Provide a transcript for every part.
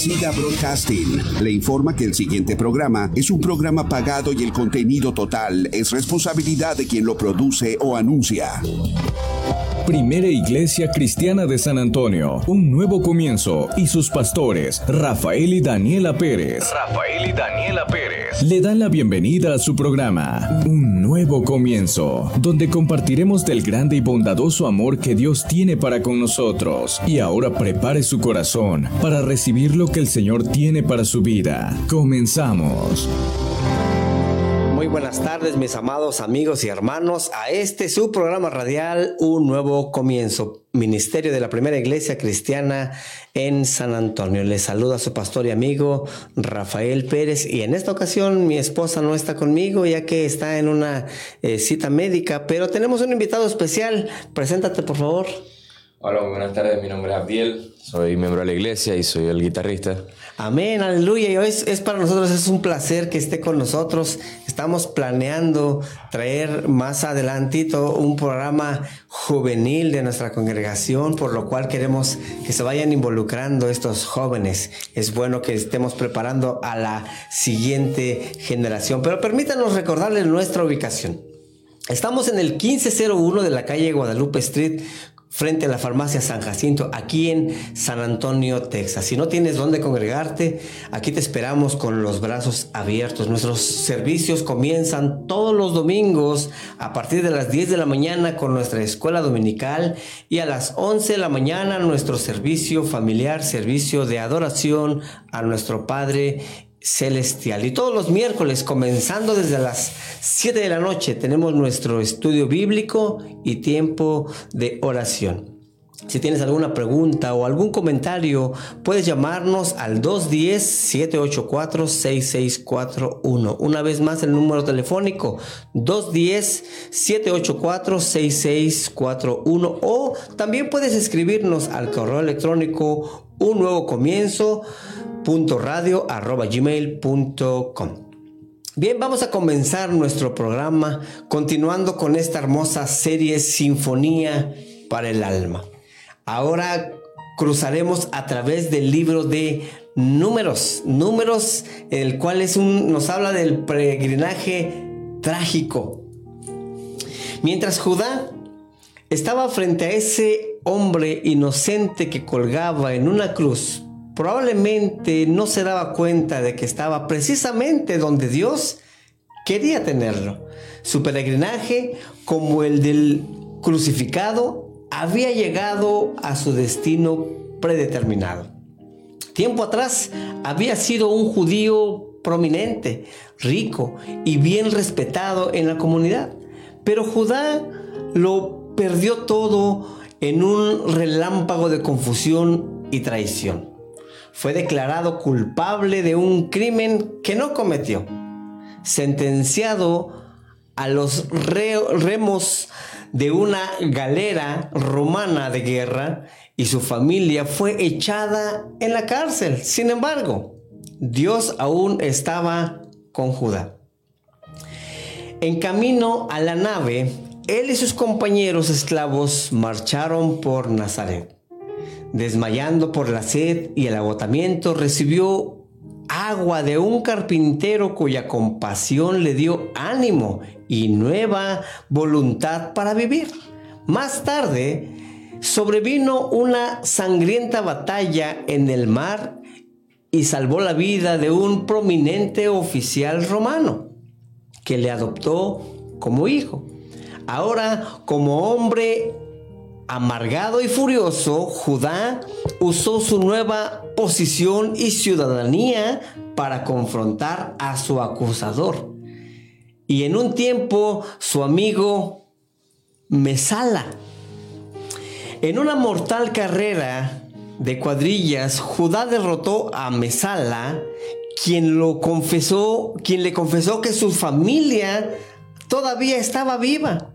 SIGA Broadcasting le informa que el siguiente programa es un programa pagado y el contenido total es responsabilidad de quien lo produce o anuncia. Primera Iglesia Cristiana de San Antonio, un nuevo comienzo y sus pastores, Rafael y Daniela Pérez. Rafael y Daniela Pérez. Le dan la bienvenida a su programa, Un nuevo comienzo, donde compartiremos del grande y bondadoso amor que Dios tiene para con nosotros. Y ahora prepare su corazón para recibir lo que el Señor tiene para su vida. Comenzamos buenas tardes mis amados amigos y hermanos a este su programa radial Un Nuevo Comienzo, Ministerio de la Primera Iglesia Cristiana en San Antonio. Les saluda su pastor y amigo Rafael Pérez y en esta ocasión mi esposa no está conmigo ya que está en una eh, cita médica, pero tenemos un invitado especial. Preséntate por favor. Hola, buenas tardes, mi nombre es Abdiel, soy miembro de la iglesia y soy el guitarrista. Amén, aleluya. Y hoy es, para nosotros, es un placer que esté con nosotros. Estamos planeando traer más adelantito un programa juvenil de nuestra congregación, por lo cual queremos que se vayan involucrando estos jóvenes. Es bueno que estemos preparando a la siguiente generación. Pero permítanos recordarles nuestra ubicación. Estamos en el 1501 de la calle Guadalupe Street frente a la farmacia San Jacinto, aquí en San Antonio, Texas. Si no tienes dónde congregarte, aquí te esperamos con los brazos abiertos. Nuestros servicios comienzan todos los domingos a partir de las 10 de la mañana con nuestra escuela dominical y a las 11 de la mañana nuestro servicio familiar, servicio de adoración a nuestro Padre celestial. Y todos los miércoles, comenzando desde las 7 de la noche, tenemos nuestro estudio bíblico y tiempo de oración. Si tienes alguna pregunta o algún comentario, puedes llamarnos al 210-784-6641. Una vez más el número telefónico 210-784-6641 o también puedes escribirnos al correo electrónico un nuevo comienzo gmail.com Bien, vamos a comenzar nuestro programa continuando con esta hermosa serie Sinfonía para el Alma. Ahora cruzaremos a través del libro de números, números, el cual es un, nos habla del peregrinaje trágico. Mientras Judá estaba frente a ese hombre inocente que colgaba en una cruz probablemente no se daba cuenta de que estaba precisamente donde Dios quería tenerlo. Su peregrinaje, como el del crucificado, había llegado a su destino predeterminado. Tiempo atrás había sido un judío prominente, rico y bien respetado en la comunidad, pero Judá lo perdió todo en un relámpago de confusión y traición fue declarado culpable de un crimen que no cometió, sentenciado a los remos de una galera romana de guerra y su familia fue echada en la cárcel. Sin embargo, Dios aún estaba con Judá. En camino a la nave, él y sus compañeros esclavos marcharon por Nazaret. Desmayando por la sed y el agotamiento, recibió agua de un carpintero cuya compasión le dio ánimo y nueva voluntad para vivir. Más tarde, sobrevino una sangrienta batalla en el mar y salvó la vida de un prominente oficial romano que le adoptó como hijo. Ahora, como hombre Amargado y furioso, Judá usó su nueva posición y ciudadanía para confrontar a su acusador. Y en un tiempo su amigo Mesala. En una mortal carrera de cuadrillas, Judá derrotó a Mesala, quien lo confesó, quien le confesó que su familia todavía estaba viva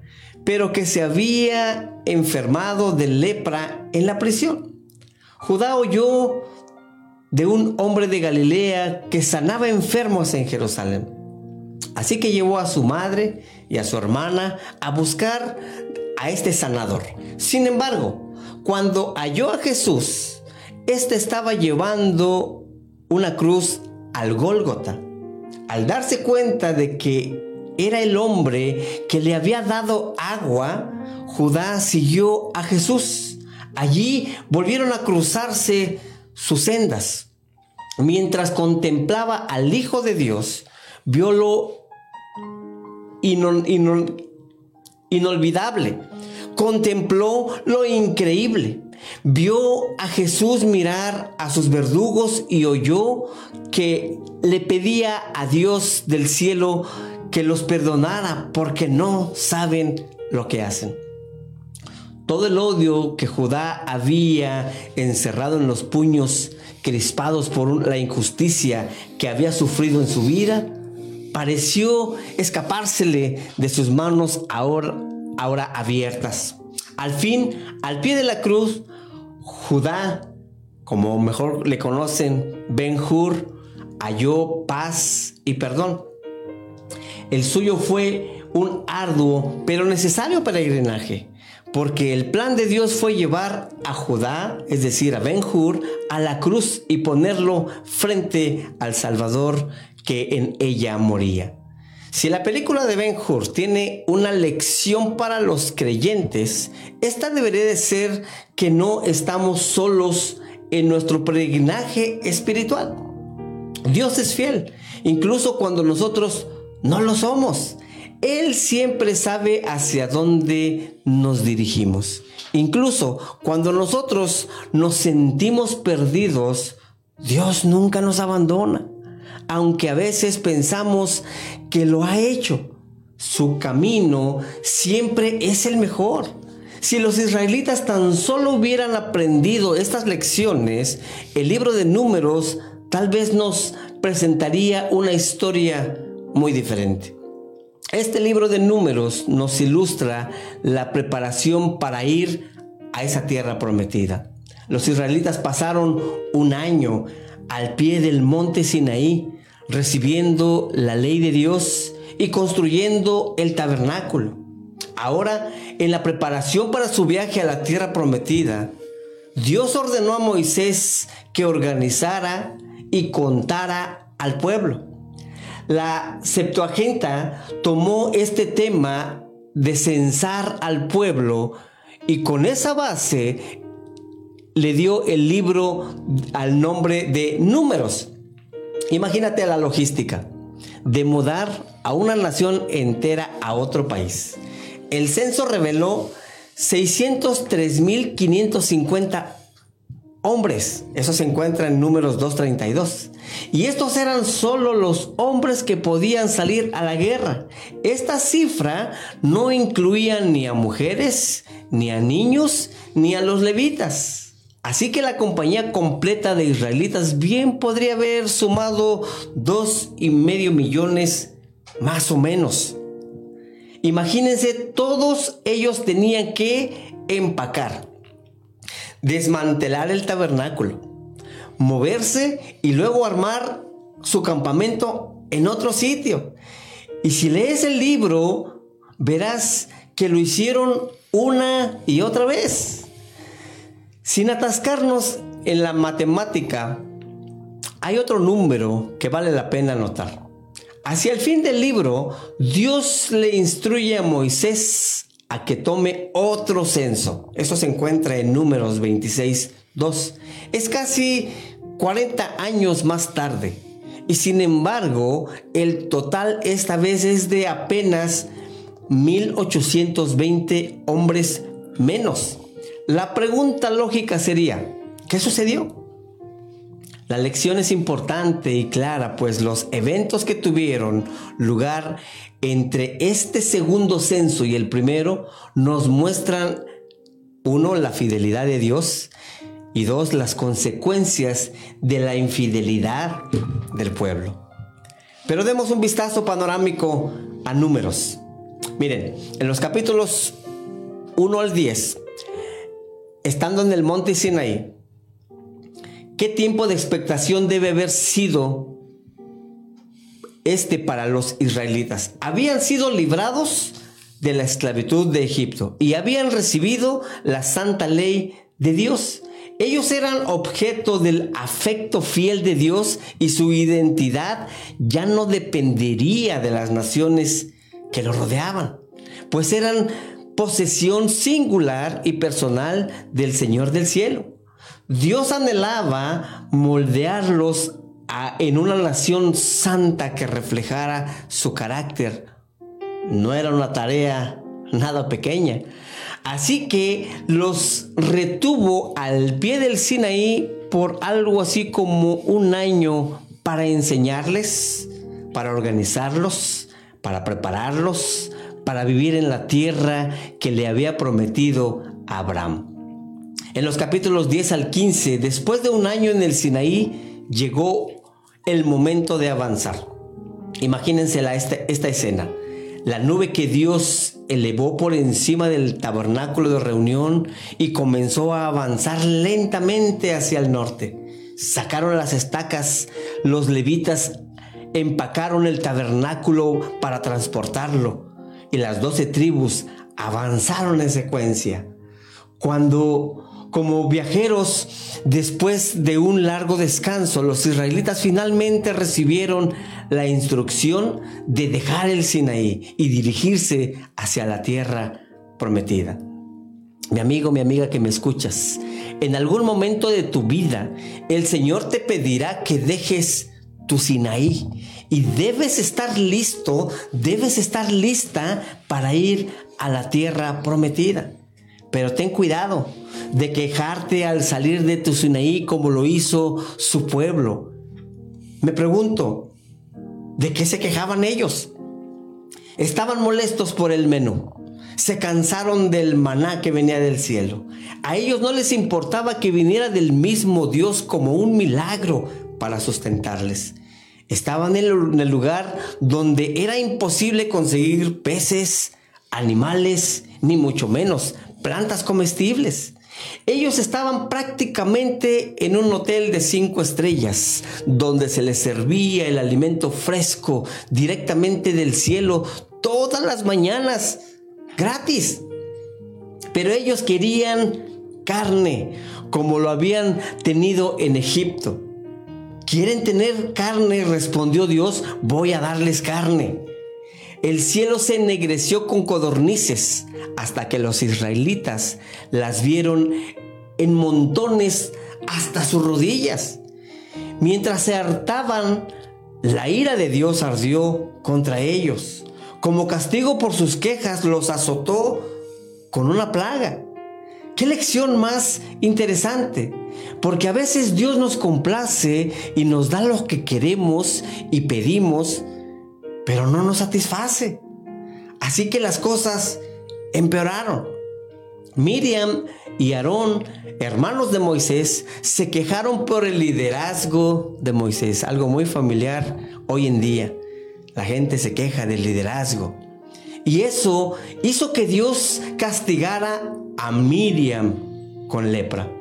pero que se había enfermado de lepra en la prisión. Judá oyó de un hombre de Galilea que sanaba enfermos en Jerusalén. Así que llevó a su madre y a su hermana a buscar a este sanador. Sin embargo, cuando halló a Jesús, éste estaba llevando una cruz al Gólgota. Al darse cuenta de que era el hombre que le había dado agua, Judá siguió a Jesús. Allí volvieron a cruzarse sus sendas. Mientras contemplaba al Hijo de Dios, vio lo inolvidable, contempló lo increíble, vio a Jesús mirar a sus verdugos y oyó que le pedía a Dios del cielo que los perdonara porque no saben lo que hacen. Todo el odio que Judá había encerrado en los puños crispados por la injusticia que había sufrido en su vida, pareció escapársele de sus manos ahora, ahora abiertas. Al fin, al pie de la cruz, Judá, como mejor le conocen, Ben Hur, halló paz y perdón. El suyo fue un arduo pero necesario peregrinaje, porque el plan de Dios fue llevar a Judá, es decir, a Ben Hur, a la cruz y ponerlo frente al Salvador que en ella moría. Si la película de Ben Hur tiene una lección para los creyentes, esta debería de ser que no estamos solos en nuestro peregrinaje espiritual. Dios es fiel, incluso cuando nosotros no lo somos. Él siempre sabe hacia dónde nos dirigimos. Incluso cuando nosotros nos sentimos perdidos, Dios nunca nos abandona aunque a veces pensamos que lo ha hecho. Su camino siempre es el mejor. Si los israelitas tan solo hubieran aprendido estas lecciones, el libro de números tal vez nos presentaría una historia muy diferente. Este libro de números nos ilustra la preparación para ir a esa tierra prometida. Los israelitas pasaron un año al pie del monte Sinaí recibiendo la ley de Dios y construyendo el tabernáculo. Ahora, en la preparación para su viaje a la tierra prometida, Dios ordenó a Moisés que organizara y contara al pueblo. La Septuaginta tomó este tema de censar al pueblo y con esa base le dio el libro al nombre de Números. Imagínate la logística de mudar a una nación entera a otro país. El censo reveló 603.550 hombres. Eso se encuentra en números 232. Y estos eran solo los hombres que podían salir a la guerra. Esta cifra no incluía ni a mujeres, ni a niños, ni a los levitas. Así que la compañía completa de israelitas bien podría haber sumado dos y medio millones más o menos. Imagínense, todos ellos tenían que empacar, desmantelar el tabernáculo, moverse y luego armar su campamento en otro sitio. Y si lees el libro, verás que lo hicieron una y otra vez. Sin atascarnos en la matemática, hay otro número que vale la pena anotar. Hacia el fin del libro, Dios le instruye a Moisés a que tome otro censo. Eso se encuentra en números 26, 2. Es casi 40 años más tarde. Y sin embargo, el total esta vez es de apenas 1820 hombres menos. La pregunta lógica sería, ¿qué sucedió? La lección es importante y clara, pues los eventos que tuvieron lugar entre este segundo censo y el primero nos muestran, uno, la fidelidad de Dios y dos, las consecuencias de la infidelidad del pueblo. Pero demos un vistazo panorámico a números. Miren, en los capítulos 1 al 10 estando en el monte Sinaí, ¿qué tiempo de expectación debe haber sido este para los israelitas? Habían sido librados de la esclavitud de Egipto y habían recibido la santa ley de Dios. Ellos eran objeto del afecto fiel de Dios y su identidad ya no dependería de las naciones que lo rodeaban, pues eran posesión singular y personal del Señor del cielo. Dios anhelaba moldearlos en una nación santa que reflejara su carácter. No era una tarea nada pequeña. Así que los retuvo al pie del Sinaí por algo así como un año para enseñarles, para organizarlos, para prepararlos, para vivir en la tierra que le había prometido a Abraham. En los capítulos 10 al 15, después de un año en el Sinaí, llegó el momento de avanzar. Imagínense esta, esta escena. La nube que Dios elevó por encima del tabernáculo de reunión y comenzó a avanzar lentamente hacia el norte. Sacaron las estacas, los levitas empacaron el tabernáculo para transportarlo y las doce tribus avanzaron en secuencia. Cuando como viajeros, después de un largo descanso, los israelitas finalmente recibieron la instrucción de dejar el Sinaí y dirigirse hacia la tierra prometida. Mi amigo, mi amiga que me escuchas, en algún momento de tu vida, el Señor te pedirá que dejes tu Sinaí y debes estar listo, debes estar lista para ir a la tierra prometida. Pero ten cuidado de quejarte al salir de tu Sinaí como lo hizo su pueblo. Me pregunto, ¿de qué se quejaban ellos? Estaban molestos por el menú. Se cansaron del maná que venía del cielo. A ellos no les importaba que viniera del mismo Dios como un milagro para sustentarles. Estaban en el lugar donde era imposible conseguir peces, animales, ni mucho menos plantas comestibles. Ellos estaban prácticamente en un hotel de cinco estrellas, donde se les servía el alimento fresco directamente del cielo todas las mañanas, gratis. Pero ellos querían carne, como lo habían tenido en Egipto. ¿Quieren tener carne? respondió Dios, voy a darles carne. El cielo se ennegreció con codornices hasta que los israelitas las vieron en montones hasta sus rodillas. Mientras se hartaban, la ira de Dios ardió contra ellos. Como castigo por sus quejas, los azotó con una plaga. Qué lección más interesante, porque a veces Dios nos complace y nos da lo que queremos y pedimos, pero no nos satisface. Así que las cosas empeoraron. Miriam y Aarón, hermanos de Moisés, se quejaron por el liderazgo de Moisés, algo muy familiar hoy en día. La gente se queja del liderazgo. Y eso hizo que Dios castigara a Miriam con lepra.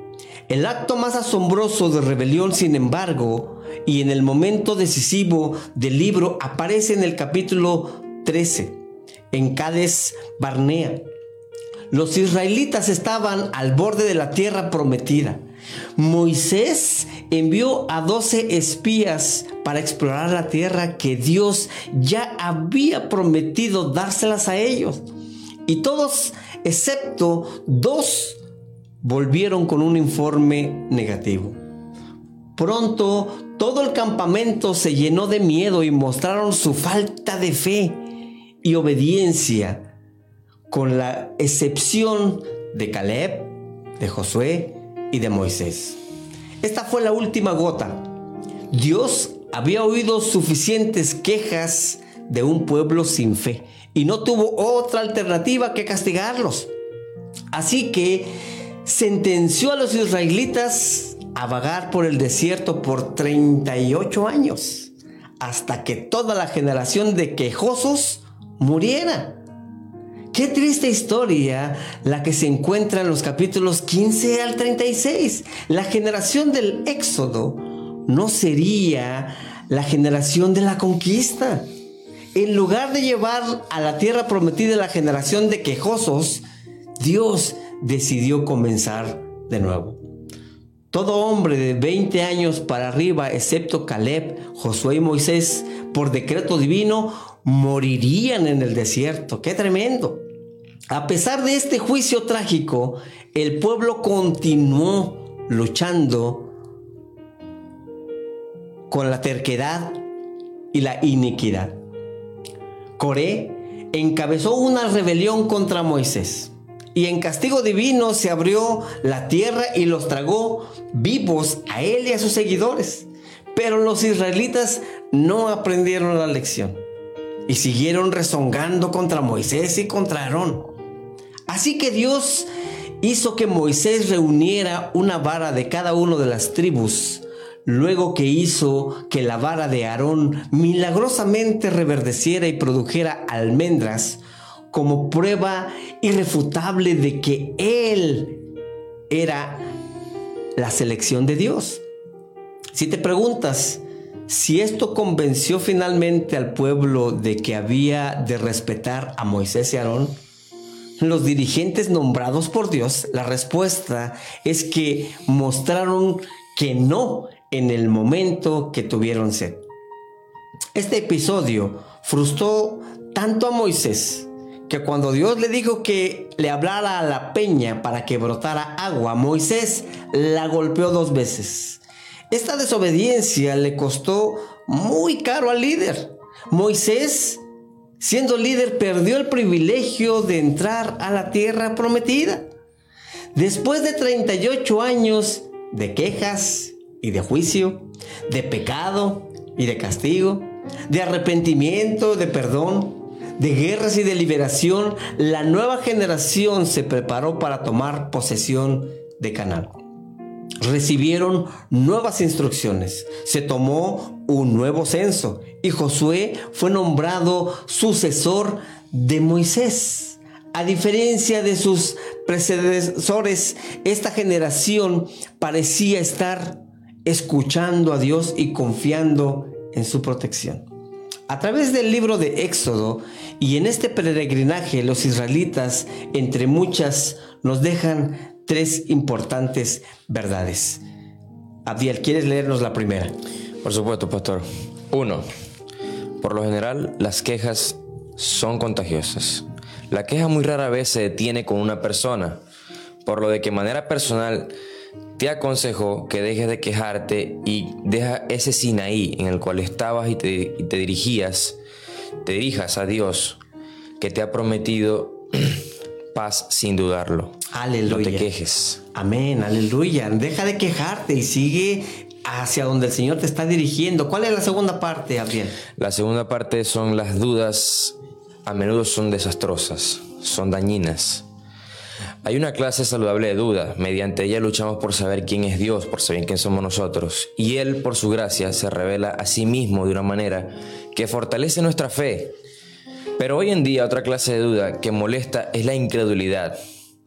El acto más asombroso de rebelión, sin embargo, y en el momento decisivo del libro aparece en el capítulo 13, en Cades Barnea. Los israelitas estaban al borde de la tierra prometida. Moisés envió a doce espías para explorar la tierra que Dios ya había prometido dárselas a ellos. Y todos, excepto dos, volvieron con un informe negativo. Pronto todo el campamento se llenó de miedo y mostraron su falta de fe y obediencia, con la excepción de Caleb, de Josué y de Moisés. Esta fue la última gota. Dios había oído suficientes quejas de un pueblo sin fe y no tuvo otra alternativa que castigarlos. Así que sentenció a los israelitas a vagar por el desierto por 38 años, hasta que toda la generación de quejosos muriera. Qué triste historia la que se encuentra en los capítulos 15 al 36. La generación del éxodo no sería la generación de la conquista. En lugar de llevar a la tierra prometida la generación de quejosos, Dios decidió comenzar de nuevo. Todo hombre de 20 años para arriba, excepto Caleb, Josué y Moisés, por decreto divino, morirían en el desierto. ¡Qué tremendo! A pesar de este juicio trágico, el pueblo continuó luchando con la terquedad y la iniquidad. Coré encabezó una rebelión contra Moisés y en castigo divino se abrió la tierra y los tragó vivos a él y a sus seguidores. Pero los israelitas no aprendieron la lección y siguieron rezongando contra Moisés y contra Aarón. Así que Dios hizo que Moisés reuniera una vara de cada una de las tribus, luego que hizo que la vara de Aarón milagrosamente reverdeciera y produjera almendras, como prueba irrefutable de que Él era la selección de Dios. Si te preguntas si esto convenció finalmente al pueblo de que había de respetar a Moisés y Aarón, los dirigentes nombrados por Dios, la respuesta es que mostraron que no en el momento que tuvieron sed. Este episodio frustró tanto a Moisés que cuando Dios le dijo que le hablara a la peña para que brotara agua, Moisés la golpeó dos veces. Esta desobediencia le costó muy caro al líder. Moisés, siendo líder, perdió el privilegio de entrar a la tierra prometida. Después de 38 años de quejas y de juicio, de pecado y de castigo, de arrepentimiento, de perdón, de guerras y de liberación, la nueva generación se preparó para tomar posesión de Canaán. Recibieron nuevas instrucciones, se tomó un nuevo censo y Josué fue nombrado sucesor de Moisés. A diferencia de sus predecesores, esta generación parecía estar escuchando a Dios y confiando en su protección. A través del libro de Éxodo y en este peregrinaje los israelitas, entre muchas, nos dejan tres importantes verdades. Abdiel, ¿quieres leernos la primera? Por supuesto, pastor. Uno, por lo general las quejas son contagiosas. La queja muy rara vez se detiene con una persona, por lo de que manera personal te aconsejo que dejes de quejarte y deja ese Sinaí en el cual estabas y te, dirigías, te dirijas a Dios que te ha prometido paz sin dudarlo. Aleluya. No te quejes. Amén, aleluya. Deja de quejarte y sigue hacia donde el Señor te está dirigiendo. ¿Cuál es la segunda parte, Gabriel? La segunda parte son las dudas, a menudo son desastrosas, son dañinas. Hay una clase saludable de duda. Mediante ella luchamos por saber quién es Dios, por saber quién somos nosotros. Y Él, por su gracia, se revela a sí mismo de una manera que fortalece nuestra fe. Pero hoy en día otra clase de duda que molesta es la incredulidad,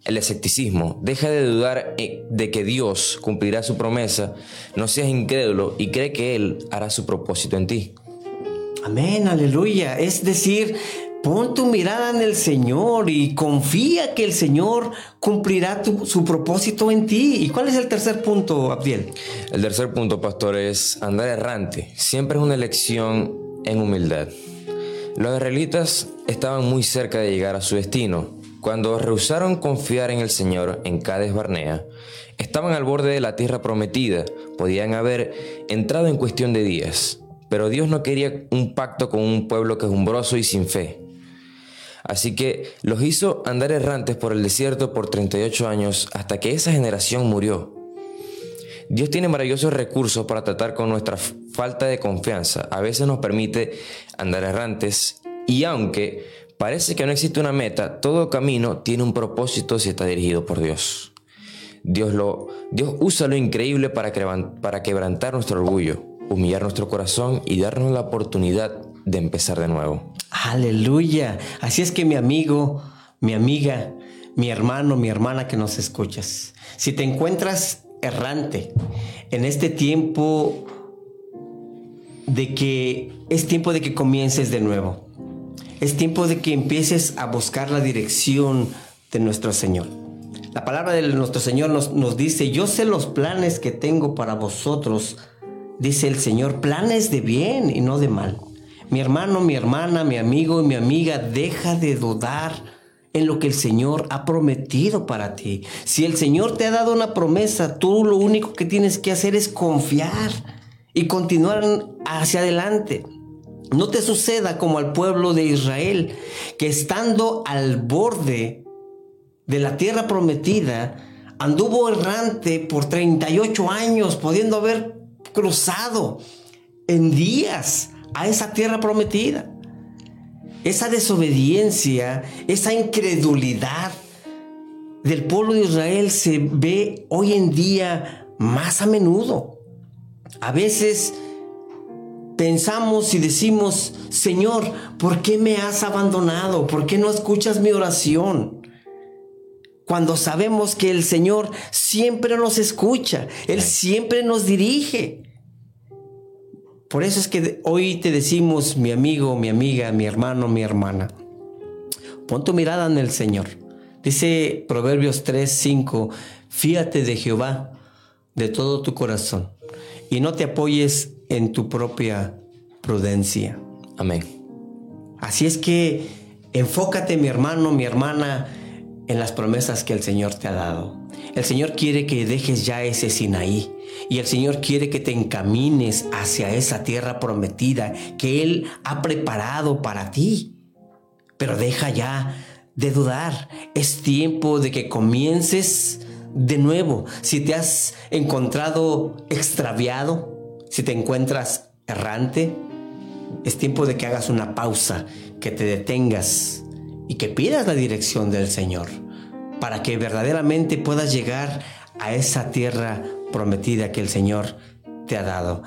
el escepticismo. Deja de dudar eh, de que Dios cumplirá su promesa. No seas incrédulo y cree que Él hará su propósito en ti. Amén, aleluya. Es decir, Pon tu mirada en el Señor y confía que el Señor cumplirá su propósito en ti. ¿Y cuál es el tercer punto, Abdiel? El tercer punto, pastor, es andar errante. Siempre es una elección en humildad. Los israelitas estaban muy cerca de llegar a su destino. Cuando rehusaron confiar en el Señor en Cades Barnea, estaban al borde de la tierra prometida. Podían haber entrado en cuestión de días. Pero Dios no quería un pacto con un pueblo quejumbroso y sin fe. Así que los hizo andar errantes por el desierto por 38 años hasta que esa generación murió. Dios tiene maravillosos recursos para tratar con nuestra falta de confianza. A veces nos permite andar errantes y aunque parece que no existe una meta, todo camino tiene un propósito si está dirigido por Dios. Dios, lo, Dios usa lo increíble para, para quebrantar nuestro orgullo, humillar nuestro corazón y darnos la oportunidad de empezar de nuevo. Aleluya. Así es que mi amigo, mi amiga, mi hermano, mi hermana que nos escuchas, si te encuentras errante en este tiempo de que es tiempo de que comiences de nuevo. Es tiempo de que empieces a buscar la dirección de nuestro Señor. La palabra de nuestro Señor nos, nos dice, yo sé los planes que tengo para vosotros, dice el Señor, planes de bien y no de mal. Mi hermano, mi hermana, mi amigo y mi amiga, deja de dudar en lo que el Señor ha prometido para ti. Si el Señor te ha dado una promesa, tú lo único que tienes que hacer es confiar y continuar hacia adelante. No te suceda como al pueblo de Israel, que estando al borde de la tierra prometida, anduvo errante por 38 años, pudiendo haber cruzado en días a esa tierra prometida. Esa desobediencia, esa incredulidad del pueblo de Israel se ve hoy en día más a menudo. A veces pensamos y decimos, Señor, ¿por qué me has abandonado? ¿Por qué no escuchas mi oración? Cuando sabemos que el Señor siempre nos escucha, Él siempre nos dirige. Por eso es que hoy te decimos, mi amigo, mi amiga, mi hermano, mi hermana, pon tu mirada en el Señor. Dice Proverbios 3, 5, fíate de Jehová de todo tu corazón y no te apoyes en tu propia prudencia. Amén. Así es que enfócate, mi hermano, mi hermana, en las promesas que el Señor te ha dado. El Señor quiere que dejes ya ese Sinaí y el Señor quiere que te encamines hacia esa tierra prometida que Él ha preparado para ti. Pero deja ya de dudar. Es tiempo de que comiences de nuevo. Si te has encontrado extraviado, si te encuentras errante, es tiempo de que hagas una pausa, que te detengas y que pidas la dirección del Señor para que verdaderamente puedas llegar a esa tierra prometida que el Señor te ha dado.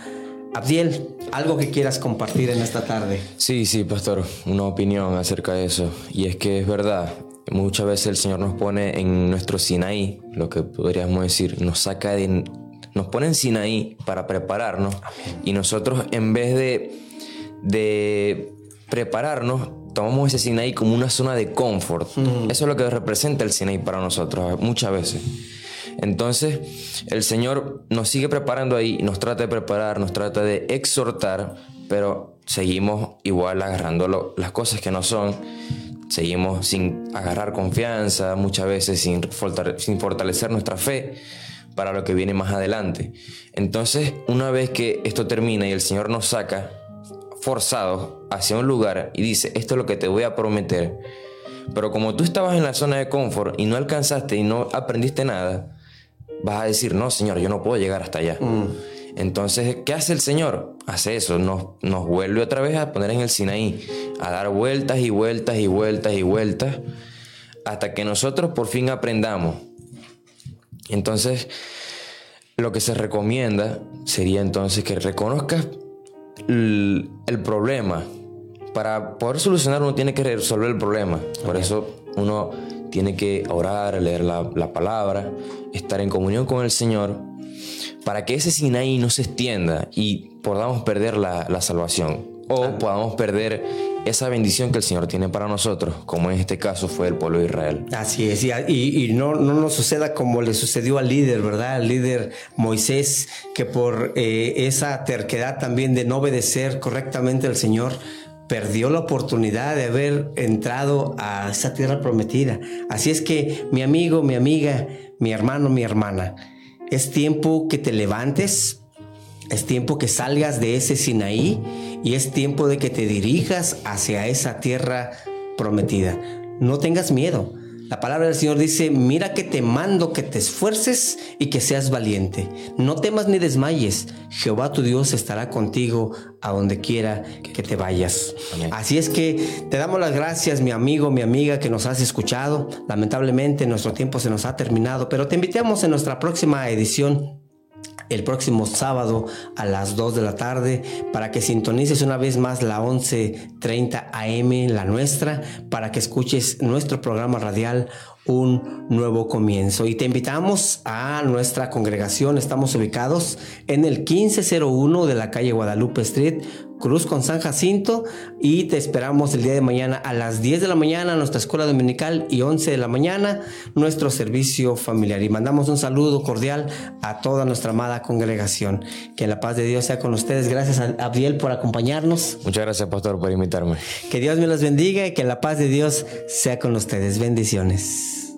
Abdiel, algo que quieras compartir en esta tarde. Sí, sí, pastor, una opinión acerca de eso. Y es que es verdad, muchas veces el Señor nos pone en nuestro Sinaí, lo que podríamos decir, nos saca de... Nos pone en Sinaí para prepararnos y nosotros en vez de, de prepararnos, tomamos ese Sinaí como una zona de confort. Eso es lo que representa el Sinaí para nosotros muchas veces. Entonces, el Señor nos sigue preparando ahí, nos trata de preparar, nos trata de exhortar, pero seguimos igual agarrando las cosas que no son. Seguimos sin agarrar confianza, muchas veces sin, sin fortalecer nuestra fe para lo que viene más adelante. Entonces, una vez que esto termina y el Señor nos saca, forzados hacia un lugar y dice, esto es lo que te voy a prometer. Pero como tú estabas en la zona de confort y no alcanzaste y no aprendiste nada, vas a decir, no, Señor, yo no puedo llegar hasta allá. Mm. Entonces, ¿qué hace el Señor? Hace eso, nos, nos vuelve otra vez a poner en el Sinaí, a dar vueltas y vueltas y vueltas y vueltas, hasta que nosotros por fin aprendamos. Entonces, lo que se recomienda sería entonces que reconozcas el, problema. Para poder solucionar uno tiene que resolver el problema. Por eso uno tiene que orar, leer la, palabra, estar en comunión con el Señor, para que ese Sinaí no se extienda y podamos perder la, la salvación o podamos perder esa bendición que el Señor tiene para nosotros, como en este caso fue el pueblo de Israel. Así es, y, no, no nos suceda como le sucedió al líder, ¿verdad? Al líder Moisés, que por eh, esa terquedad también de no obedecer correctamente al Señor, perdió la oportunidad de haber entrado a esa tierra prometida. Así es que, mi amigo, mi amiga, mi hermano, mi hermana, es tiempo que te levantes, es tiempo que salgas de ese Sinaí y es tiempo de que te dirijas hacia esa tierra prometida. No tengas miedo. La palabra del Señor dice, mira que te mando que te esfuerces y que seas valiente. No temas ni desmayes. Jehová tu Dios estará contigo a donde quiera que te vayas. Así es que te damos las gracias, mi amigo, mi amiga, que nos has escuchado. Lamentablemente nuestro tiempo se nos ha terminado, pero te invitamos en nuestra próxima edición el próximo sábado a las 2 de la tarde para que sintonices una vez más la 11.30 AM, la nuestra, para que escuches nuestro programa radial un nuevo comienzo. Y te invitamos a nuestra congregación. Estamos ubicados en el 1501 de la calle Guadalupe Street, Cruz con San Jacinto y te esperamos el día de mañana a las 10 de la mañana nuestra escuela dominical y 11 de la mañana nuestro servicio familiar. Y mandamos un saludo cordial a toda nuestra amada congregación. Que la paz de Dios sea con ustedes. Gracias a Abdiel por acompañarnos. Muchas gracias, pastor, por invitarme. Que Dios me los bendiga y que la paz de Dios sea con ustedes. Bendiciones.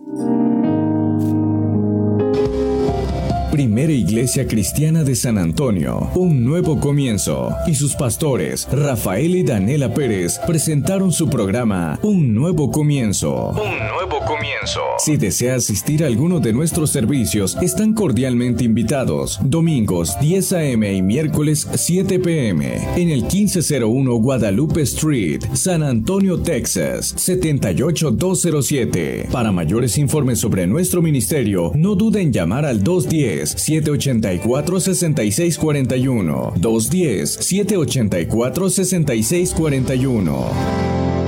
Primera Iglesia Cristiana de San Antonio, un nuevo comienzo, y sus pastores, Rafael y Daniela Pérez, presentaron su programa Un nuevo comienzo. Un nuevo comienzo. Si desea asistir a alguno de nuestros servicios, están cordialmente invitados. Domingos 10 a.m. y miércoles 7 p.m. en el 1501 Guadalupe Street, San Antonio, Texas, 78207. Para mayores informes sobre nuestro ministerio, no duden en llamar al 210 210-784-6641. 210-784-6641.